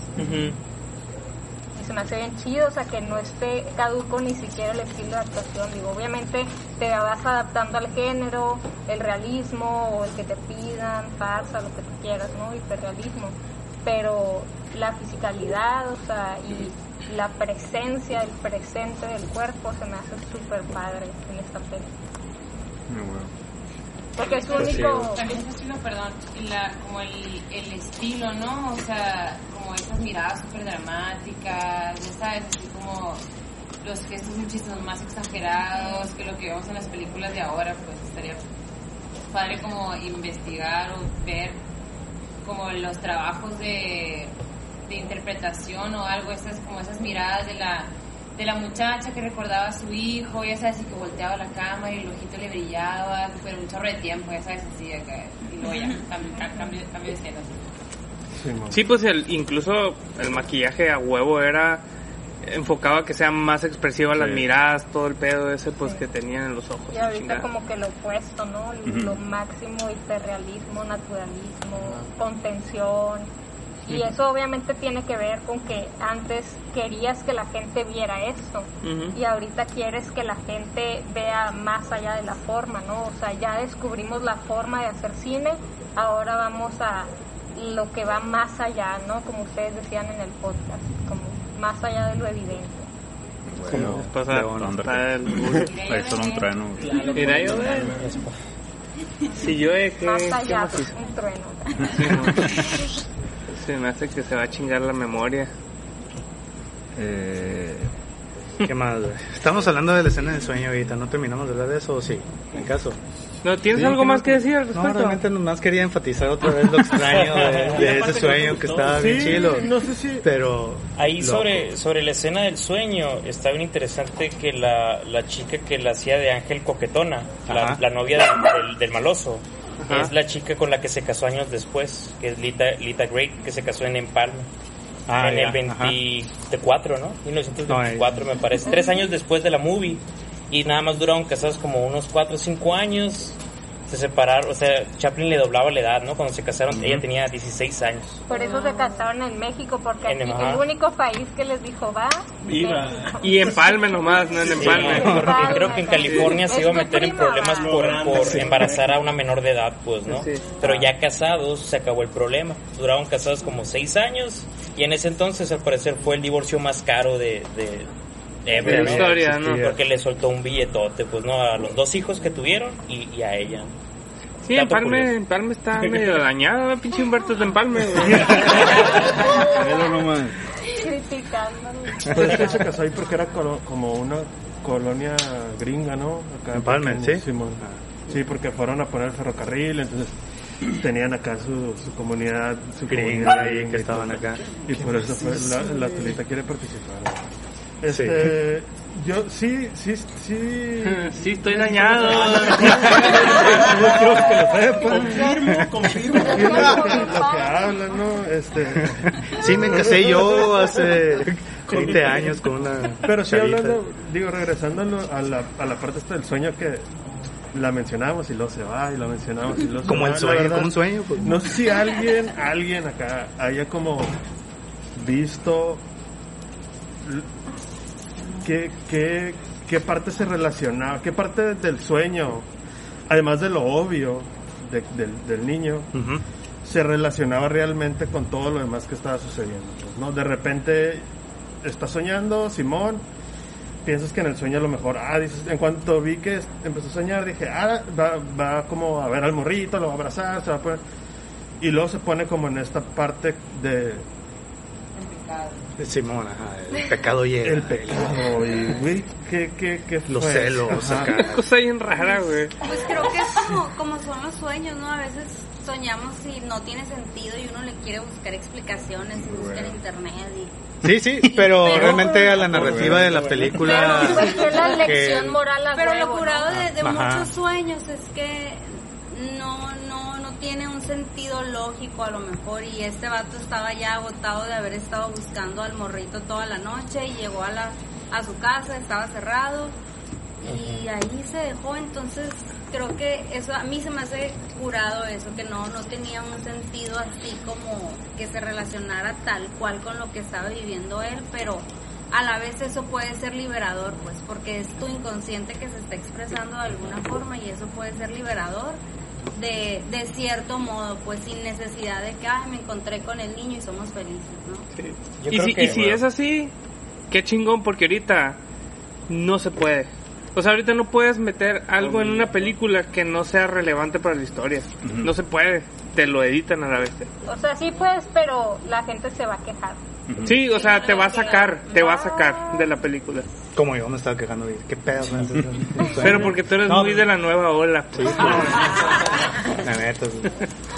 Y se me hace bien chido, o sea, que no esté caduco ni siquiera el estilo de actuación. Digo, obviamente te vas adaptando al género, el realismo o el que te pidan, farsa, lo que tú quieras, ¿no? Hiperrealismo. Pero la fisicalidad, o sea, y la presencia, el presente del cuerpo se me hace súper padre en esta peli. Porque es único... También ese estilo, perdón, la, como el, el estilo, ¿no? O sea, como esas miradas súper dramáticas, ya sabes, así como los gestos muchísimo más exagerados que lo que vemos en las películas de ahora, pues estaría padre como investigar o ver como los trabajos de, de interpretación o algo, estas como esas miradas de la de la muchacha que recordaba a su hijo, ya sabes, y que volteaba la cámara y el ojito le brillaba, pero un chorro de tiempo, ya sabes, así, acá, y luego ya, cambio, cambio, cambio de escena. Sí, pues el, incluso el maquillaje a huevo era enfocado a que sea más expresiva las Sí. miradas, todo el pedo ese pues que tenían en los ojos. Y ahorita chingada. como que lo opuesto, ¿no? Ujú. Lo máximo hiperrealismo, naturalismo, contención. Y eso obviamente tiene que ver con que antes querías que la gente viera esto y ahorita quieres que la gente vea más allá de la forma, ¿no? O sea, ya descubrimos la forma de hacer cine, ahora vamos a lo que va más allá, ¿no? Como ustedes decían en el podcast, como más allá de lo evidente. Bueno, Pasa- León. está el- Ahí sonó un trueno. Mira, yo, Si yo. Más ¿qué allá, más pues, hice? un trueno. No. Se me hace que se va a chingar la memoria. Eh, ¿Qué más? güey? Estamos hablando de la escena del sueño ahorita, ¿no terminamos de hablar de eso o sí? En caso. ¿No tienes Sí, algo ¿qué más que decir al No, respecto? realmente nomás quería enfatizar otra vez lo extraño de, (laughs) de ese sueño que estaba bien Sí, chilo. no sé si- Pero. Ahí loco. sobre, sobre la escena del sueño está bien interesante que la, la chica que la hacía de Ángel Coquetona, la, la novia del, del- del maloso, Ajá. es la chica con la que se casó años después, que es Lita, Lita Great, que se casó en Empalme. Ah, en ya, el 24, ¿no? 1924 me parece. Tres años después de la movie. Y nada más duraron casados como unos 4 o 5 años. Se separaron, o sea, Chaplin le doblaba la edad, ¿no? Cuando se casaron, ella tenía 16 años. Por eso se casaron en México, porque En- aquí el único país que les dijo va. Viva. México. Y empalme nomás, no en Sí, empalme. porque creo que en California se iba a meter en problemas por, por Sí. embarazar a una menor de edad, pues, ¿no? Sí. Pero ya casados se acabó el problema. Duraron casados como seis años y en ese entonces al parecer fue el divorcio más caro de, de, de De la ¿no? historia, ¿no? Porque le soltó un billetote, pues, ¿no? A los dos hijos que tuvieron y, y a ella. Sí, empalme, empalme está medio dañado, pinche Humberto de empalme. Criticándolo. Pues es que se casó ahí porque era colo- como una colonia gringa, ¿no? Acá porque- ¿sí? Simón. Sí, porque fueron a poner el ferrocarril, entonces tenían acá su, su comunidad, su Gringa comunidad ahí gringa que y estaban acá. Y por eso fue, la, la Tulita quiere participar. Este, yo sí, sí, sí. (laughs) Sí, estoy dañado. (laughs) Yo quiero que lo sepan. Confirmo, confirmo. Lo que, lo que hablan, ¿no? Este, Sí, me casé yo hace 20 años con una. Pero sí hablando, digo, regresando a, lo- a la, a la parte esta del sueño que la mencionamos y luego se va y la mencionamos y luego se Como va. el sueño, verdad, como un sueño. Pues. No sé si alguien, alguien acá haya como visto qué, qué, qué parte se relacionaba, qué parte del sueño, además de lo obvio de- del, del niño, se relacionaba realmente con todo lo demás que estaba sucediendo. pues, ¿no? De repente estás soñando, Simón, piensas que en el sueño a lo mejor, ah, dices, en cuanto vi que empezó a soñar, dije, ah, va, va como a ver al morrito, lo va a abrazar, se va a poner... Y luego se pone como en esta parte de (laughs) Simón, ajá, el pecado llega. el pecado y, güey, ¿qué, qué, qué Los fue? celos Ajá. acá. Cosa bien rara, güey. Pues creo que es como, como son los sueños, ¿no? A veces soñamos y no tiene sentido y uno le quiere buscar explicaciones y busca en internet y... Sí, sí, pero, Pero- realmente a la narrativa de la película. Pero que la que- lección moral a Pero lo huevo, curado ¿no? de, de Ajá. muchos sueños es que no tiene un sentido lógico a lo mejor y este vato estaba ya agotado de haber estado buscando al morrito toda la noche y llegó a la a su casa, estaba cerrado y ahí se dejó, entonces creo que eso a mí se me hace curado eso, que no, no tenía un sentido así como que se relacionara tal cual con lo que estaba viviendo él, pero a la vez eso puede ser liberador, pues, porque es tu inconsciente que se está expresando de alguna forma y eso puede ser liberador de, de cierto modo, pues sin necesidad de que, ay, me encontré con el niño y somos felices, ¿no? Y si, y si es así, qué chingón, porque ahorita no se puede. O sea, ahorita no puedes meter algo en una película que no sea relevante para la historia. No se puede. Te lo editan a la vez. O sea, sí puedes, pero la gente se va a quejar. Sí, o sea, te va a sacar, te va a sacar de la película. Como yo me estaba quejando, de qué pedo. Pero porque tú eres No, muy de la nueva ola. Sí, La neta, sí.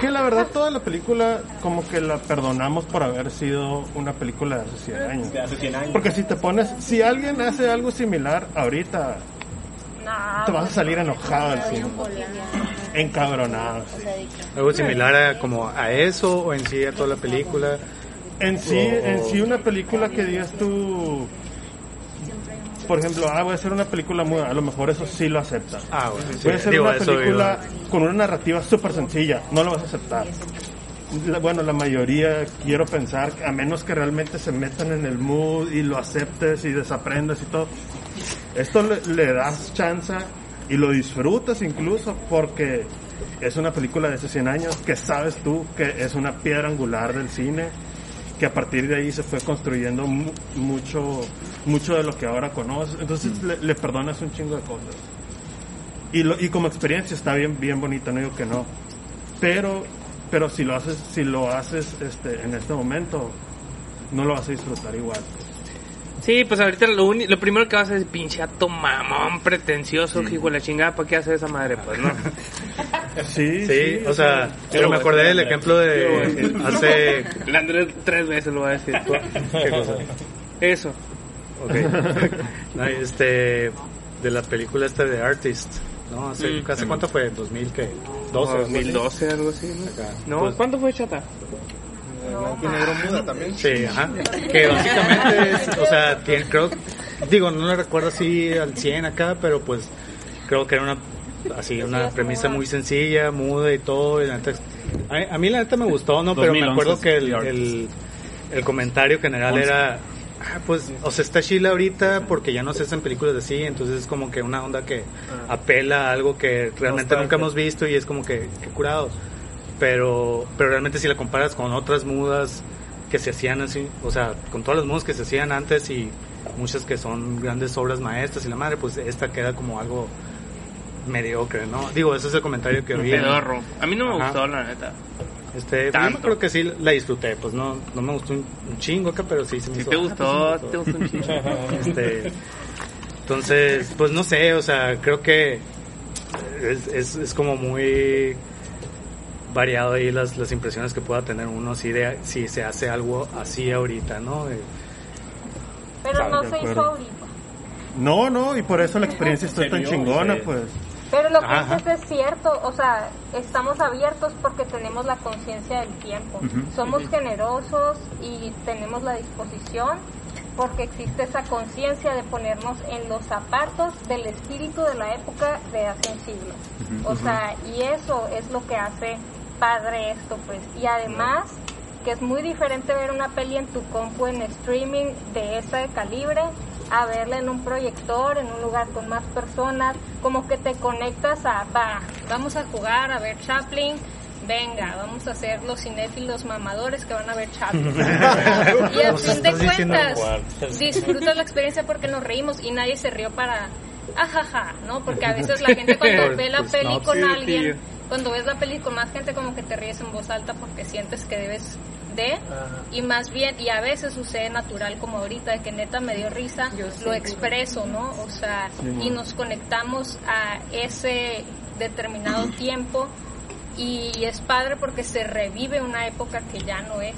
Que la verdad toda la película como que la perdonamos por haber sido una película de hace 100 años. De hace 100 años. Porque si te pones, si alguien hace algo similar ahorita, te vas a salir enojado del cine. Encabronado. Algo similar a, como a eso o en sí a toda la película. En sí, O- en sí una película que digas tú, por ejemplo, ah, voy a hacer una película muda, a lo mejor eso sí lo aceptas. Ah, bueno, sí. Voy a hacer Digo, una película con una narrativa súper sencilla, no lo vas a aceptar. La- bueno, la mayoría quiero pensar, a menos que realmente se metan en el mood y lo aceptes y desaprendas y todo. Esto le, le das chance y lo disfrutas incluso porque es una película de hace 100 años que sabes tú que es una piedra angular del cine que a partir de ahí se fue construyendo mu- mucho mucho de lo que ahora conoces. Entonces le, le perdonas un chingo de cosas. Y lo, y como experiencia está bien bien bonita no digo que no. Pero pero si lo haces si lo haces este en este momento no lo vas a disfrutar igual Sí, pues ahorita lo, uni- lo primero que vas a decir, pinche ato mamón, pretencioso, hijo de la chingada, ¿para qué hace esa madre? Pues no. (laughs) sí Sí, o sea, pero me acordé del ejemplo de hace... (laughs) El Andrés tres veces lo va a decir. (laughs) ¿Qué cosa? Eso. Ok. No, este, de la película esta de Artist, ¿no? Hace, Mm. ¿hace cuánto fue? ¿2000 qué? 12, 2012, algo así, ¿no? Acá. No, Pues- ¿cuánto fue Chata? Blanco y negro muda también. Sí, ajá. Que básicamente es, o sea, tiene- creo, digo, no lo recuerdo así al 100 acá, pero pues creo que era una, así, una premisa muy sencilla, muda y todo. Y la neta, a, a mí la neta me gustó, ¿no? Pero me 2011 acuerdo que el, el, el comentario general 11. era, ah, pues, o sea, está chila ahorita porque ya no se hacen películas así, entonces es como que una onda que apela a algo que realmente nunca hemos visto y es como que, que curado. Pero, pero realmente si la comparas con otras mudas que se hacían así, o sea, con todas las mudas que se hacían antes y muchas que son grandes obras maestras y la madre, pues esta queda como algo mediocre, ¿no? Digo, ese es el comentario que Pedorro. A mí no me Ajá. gustó, la neta. Este, pues, yo Tanto. creo que sí la disfruté, pues no, no me gustó un, un chingo acá, pero sí se me Si hizo, te ah, gustó, pues, sí me te gustó un chingo. este, entonces, pues no sé, o sea, creo que es, es, es como muy variado ahí las, las impresiones que pueda tener uno si, de, si se hace algo así ahorita, ¿no? Eh, Pero no se hizo ahorita. no no y por eso la experiencia está tan chingona sí. pues Pero lo que Ajá. dices es cierto, o sea, estamos abiertos porque tenemos la conciencia del tiempo. Somos generosos y tenemos la disposición porque existe esa conciencia de ponernos en los zapatos del espíritu de la época de hace un siglo. O sea, y eso es lo que hace padre esto, pues. Y además que es muy diferente ver una peli en tu compu en streaming de ese calibre a verla en un proyector, en un lugar con más personas, como que te conectas a, va, vamos a jugar a ver Chaplin, venga, vamos a ser los cinéfilos mamadores que van a ver Chaplin. (laughs) y a fin de cuentas, disfrutas la experiencia porque nos reímos y nadie se rió para, ajaja, ¿no? Porque a veces la (laughs) gente cuando ve la Pues peli no, con alguien. Cuando ves la peli con más gente como que te ríes en voz alta porque sientes que debes de y más bien y a veces sucede natural como ahorita de que neta me dio risa lo expreso no o sea y nos conectamos a ese determinado (clears throat) tiempo y es padre porque se revive una época que ya no es.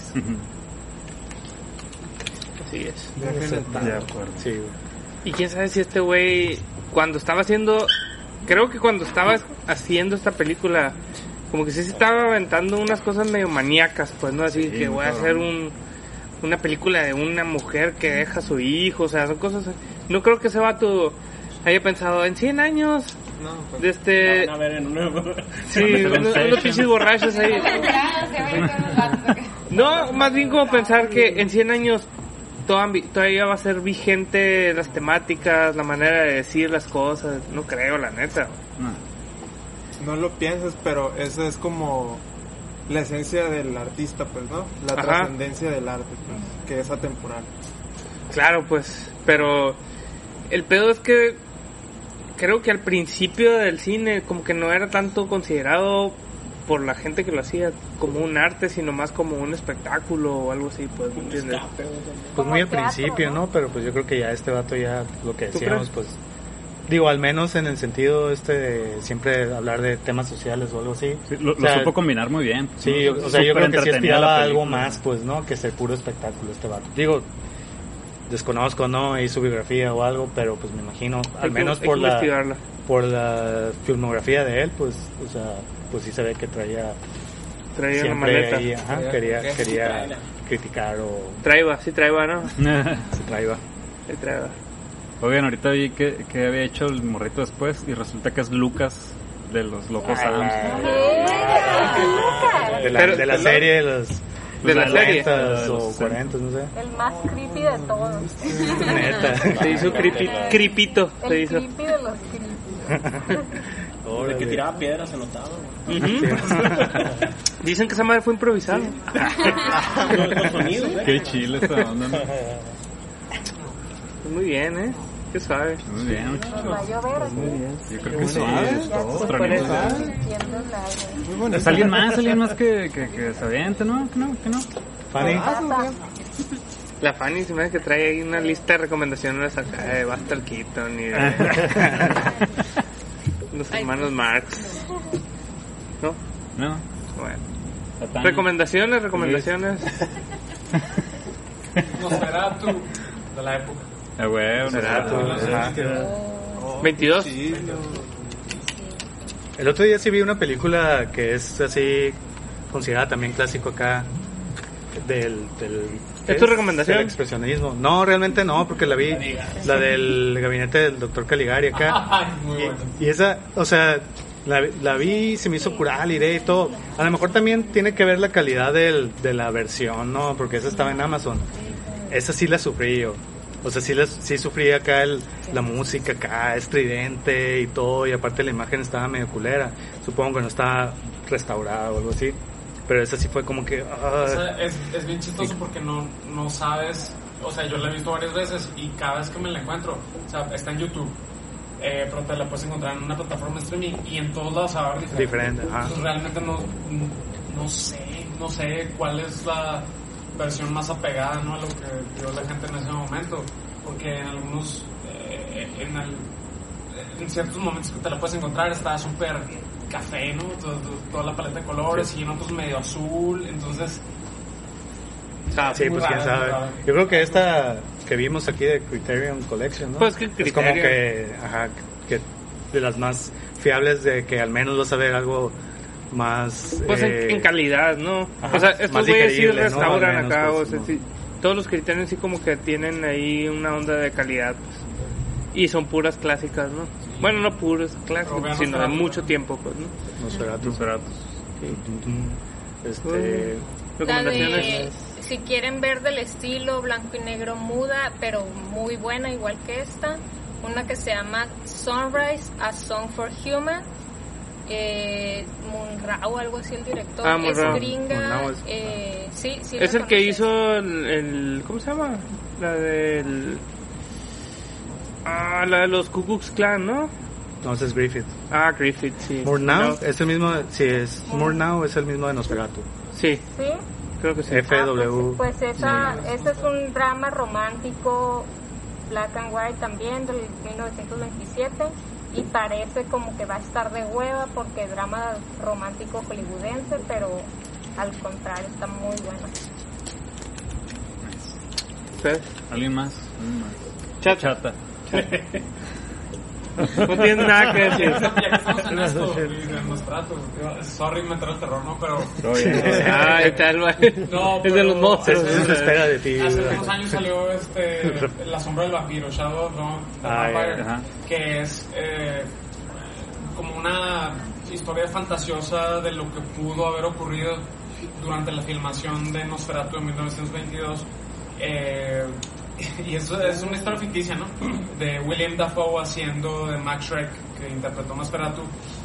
Así es. de acuerdo. Sí, güey. Y quién sabe si este güey, cuando estaba haciendo, creo que cuando estaba haciendo esta película, como que sí se estaba aventando unas cosas medio maníacas, pues, ¿no? Así Sí, que voy a hacer un, una película de una mujer que deja a su hijo, o sea, son cosas... No creo que ese vato haya pensado en 100 años No, pues, de este... A ver en una... (laughs) Sí, unos, unos pinches borrachos ahí. (laughs) No, más bien como pensar que en 100 años todavía va a ser vigente las temáticas, la manera de decir las cosas. No creo, la neta. No. no lo piensas, pero eso es como la esencia del artista, pues, ¿no? La trascendencia del arte, pues, que es atemporal. Claro, pues, pero el pedo es que creo que al principio del cine como que no era tanto considerado por la gente que lo hacía como un arte, sino más como un espectáculo o algo así, pues, ¿me entiendes? Pues muy al principio, ¿no? Pero pues yo creo que ya este vato ya, lo que ¿Tú decíamos, pues... Digo, al menos en el sentido este de siempre hablar de temas sociales o algo así. Sí, lo, O sea, lo supo combinar muy bien. Sí, o sea, yo creo que sí aspiraba algo más, pues, ¿no? Que ser puro espectáculo este vato. Digo, desconozco, ¿no? Y su biografía o algo, pero pues me imagino, al menos por la. Por la filmografía de él, pues, o sea, pues sí se ve que traía Traía una siempre maleta. ahí, ajá, Traía quería, quería Traía. criticar o Traiba, sí traiba, ¿no? se traía. Sí traiba. (laughs) Oigan, ahorita vi que, que había hecho el morrito después y resulta que es Lucas de los Locos Adams. De la, Pero- de la pero- serie de los De la serie. 90s De o los 40, no sé. El más creepy de todos. (laughs) Neta. Se hizo creepy, creepito, se El hizo. creepy de los creepy. (laughs) De que tiraba piedras se notaba, güey. Dicen que esa madre fue improvisada. Los, (laughs) los sonidos, ¿eh? Qué chile esta onda, ¿no? Muy bien, ¿eh? Qué suave. Muy bien, Nos va a llover aquí. yo creo que sí. bueno. es todo, Por tronitos eso. ya. Sintiendo el aire. Muy bonito. ¿Es alguien más? ¿Alguien más que, que, que se aviente, no? ¿Que no? ¿Que no? Fanny. La Fanny se me hace que trae ahí una lista de recomendaciones acá de Buster Keaton y de (laughs) los hermanos Marx. ¿No? No. Bueno. Recomendaciones, recomendaciones. (laughs) Nosferatu de la época. Ah, huevo, Nosferatu, Nosferatu. ajá. 22. Sí, no. El otro día sí vi una película que es así considerada también clásico acá del... del ¿Es tu recomendación? Del expresionismo. No, realmente no, porque la vi, la del gabinete del doctor Caligari acá. (laughs) Ay, muy bueno. Y, y esa, o sea, la, la vi, se me hizo curar, iré y todo. A lo mejor también tiene que ver la calidad del, de la versión, ¿no? Porque esa estaba en Amazon. Esa sí la sufrí yo. O sea, sí, la, sí sufrí acá el, la música acá, estridente y todo. Y aparte la imagen estaba medio culera. Supongo que no estaba restaurada o algo así. Pero esa sí fue como que... ah, O sea, es, es bien chistoso porque no, no sabes, o sea, yo la he visto varias veces y cada vez que me la encuentro, o sea, está en YouTube, eh, pero te la puedes encontrar en una plataforma de streaming y en todos lados a haber diferente. Diferente, ajá. Entonces realmente no, no sé, no sé cuál es la versión más apegada ¿no? a lo que vio la gente en ese momento, porque en algunos, eh, en, al- en ciertos momentos que te la puedes encontrar está súper café, ¿no? Toda la paleta de colores y en otros medio azul, entonces... Sí, pues quién sabe. Yo creo que esta que vimos aquí de Criterion Collection, ¿no? Pues que es como que, ajá, que de las más fiables de que al menos vas a ver algo más... Pues en- eh, en, calidad, ¿no? ajá, o sea, estos güeyes sí ¿no? restauran menos, acá, pues, o sea, ¿no? sí, todos los criterios sí como que tienen ahí una onda de calidad, pues. Y son puras clásicas, ¿no? Bueno, no puras clásicas, vean sino de mucho tiempo, pues, ¿no? Nosferatu. Este... La Recomendaciones. de, si quieren ver del estilo blanco y negro muda, pero muy buena, igual que esta, una que se llama Sunrise, A Song for Human. Eh, Munrao, algo así el director. Ah, es gringa. Es- eh, sí, sí Es la el que hizo el, el- ¿Cómo se llama? La del... Ah, la de los Ku Klux Klan, ¿no? No, ese es Griffith. Ah, Griffith, sí. Murnau No, es el mismo, si es Murnau es el mismo de Nosferatu. Sí, ¿Sí? creo que sí. FW. Ah, pues, pues esa, ese es un drama romántico black and white también del 1927 y parece como que va a estar de hueva porque drama romántico hollywoodense, pero al contrario está muy bueno. ¿Ustedes? ¿Alguien más? ¿Alguien más? Chata. Chata. No tienes nada que decir. Ya que estamos en esto, y sorry meter el terror, ¿no? Pero... Ah, está el güey. No, es de los monstruos. Se espera de ti. Hace unos años salió este La sombra del vampiro, Shadow of the Ah, que es eh, como una historia fantasiosa de lo que pudo haber ocurrido durante la filmación de Nosferatu en 1922. Eh, (laughs) y eso es una historia ficticia, ¿no? (clears throat) De William Dafoe haciendo de Max Shrek, que interpretó Nosferatu,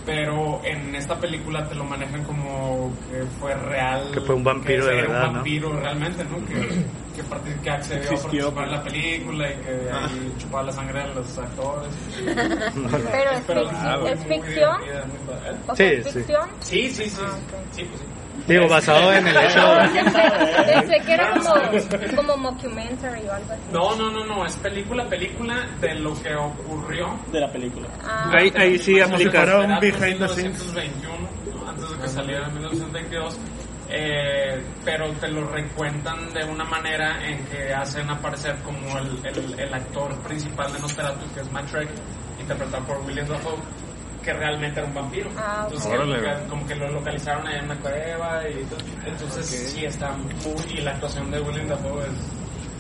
pero en esta película te lo manejan como que fue real. Que fue un vampiro que de era verdad, un ¿no? vampiro realmente, ¿no? Que, que, que accedió a Existió, participar en la pues. película y que ahí chupaba la sangre de los actores. (laughs) Pero es, Pero muy- es muy ficción. divertida, muy. O Sí, sea, ¿es sí. ficción. Sí, sí, sí. Ah. Sí, pues sí. Digo, basado en el hecho. Pensé que era como, como mockumentary o algo así. No, no, no, no, es película, película de lo que ocurrió. De la película. Ah, Ahí, ahí sí Como si aplica. fuera un behind the scenes. 1921, ¿no? antes de que saliera en 1922. eh, pero te lo recuentan de una manera en que hacen aparecer como el, el, el actor principal de Nosferatu, que es Matt Shrek, interpretado por William Dafoe, que realmente era un vampiro. Ah. Entonces, como, como que lo localizaron en una cueva y todo. entonces sí está muy... y la actuación de William Dafoe es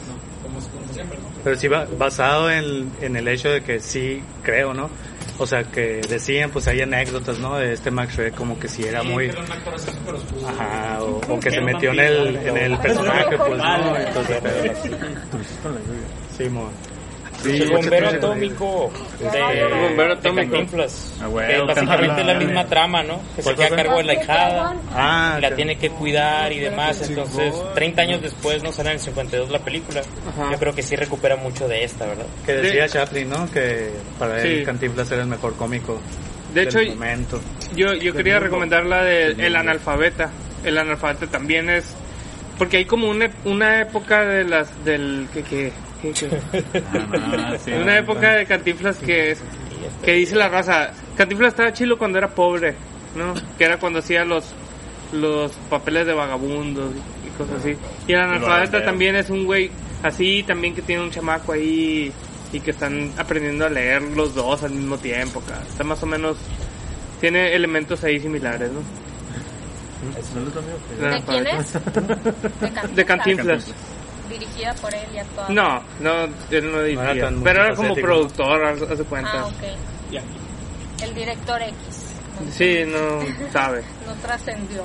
no, como, como siempre, ¿no? Pero sí va basado en, en el hecho de que sí creo, ¿no? O sea, que decían, pues hay anécdotas, ¿no? De este Max Shrek como que sí era Sí, muy... era un actor así súper oscuro. Ajá, o, o que se metió en el, en el (laughs) personaje, pues, ¿no? Entonces, (laughs) pero así. Sí, el bombero atómico de, El bombero de atómico. Cantinflas. Ah, que básicamente es la misma trama, ¿no? Que se ¿Cuál queda a cargo de la hijada. Ah, y la tiene que cuidar y demás. Entonces, 30 años después, no sale en el 52 la película. Ajá. Yo creo que sí recupera mucho de esta, ¿verdad? que decía Chaplin, ¿no? Que para él Sí. Cantinflas era el mejor cómico De hecho, momento. Yo, yo quería recomendar la de El Analfabeta. El Analfabeta también es... Porque hay como una, una época de las... del... que, que, Ah, (laughs) sí, una época de Cantinflas que es... Que dice la raza... Cantinflas estaba chilo cuando era pobre, ¿no? Que era cuando hacía los... Los papeles de vagabundos y cosas así. Y el analfabeta también es un güey así, también que tiene un chamaco ahí y que están aprendiendo a leer los dos al mismo tiempo. acá. Está más o menos... Tiene elementos ahí similares, ¿no? ¿De quién es? (laughs) De Cantinflas. Dirigida por él y actuada. No, no, él no dirigía. era tan pero era como productor, de cuenta. Ah, ok. Ya. El director X. No, Sí, no sabe. (laughs) no trascendió.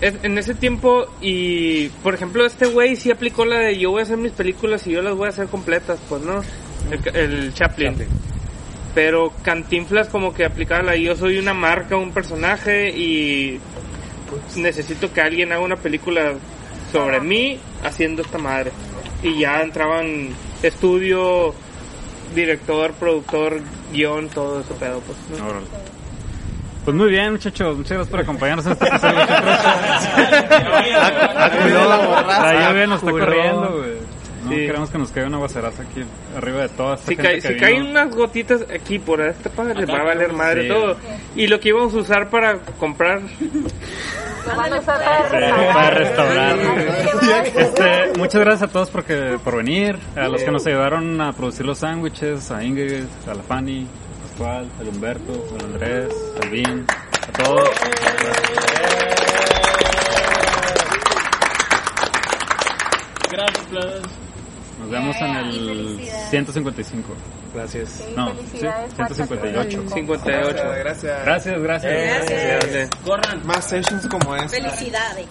En ese tiempo, y por ejemplo, este güey sí aplicó la de yo voy a hacer mis películas y yo las voy a hacer completas, pues no. El, el Chaplin. Pero Cantinflas como que aplicaba la yo soy una marca, un personaje y necesito que alguien haga una película sobre mí haciendo esta madre. Y ya entraban estudio, director, productor, guion, todo ese pedo, pues. Pues muy bien, muchachos. Muchas gracias por acompañarnos en este episodio. La lluvia nos está corriendo, güey. No Sí. queremos que nos caiga una guaceraza aquí arriba de toda esta Si, cae, si caen unas gotitas aquí por esta padre, les va a valer madre Sí. todo. Y lo que íbamos a usar para comprar. Lo van a usar para restaurar. Este, muchas gracias a todos porque, por venir, a los que nos ayudaron a producir los sándwiches, a Ingrid, a la Fanny, a Pascual, al Humberto, al Andrés, al Vin, a todos. Gracias, Nos vemos en el felicidades. 155. Gracias. Sí, No, sí, felicidades, Paco. 158. 58. Gracias. Gracias, gracias. Gracias. Corran. Más sessions como esta. Felicidades.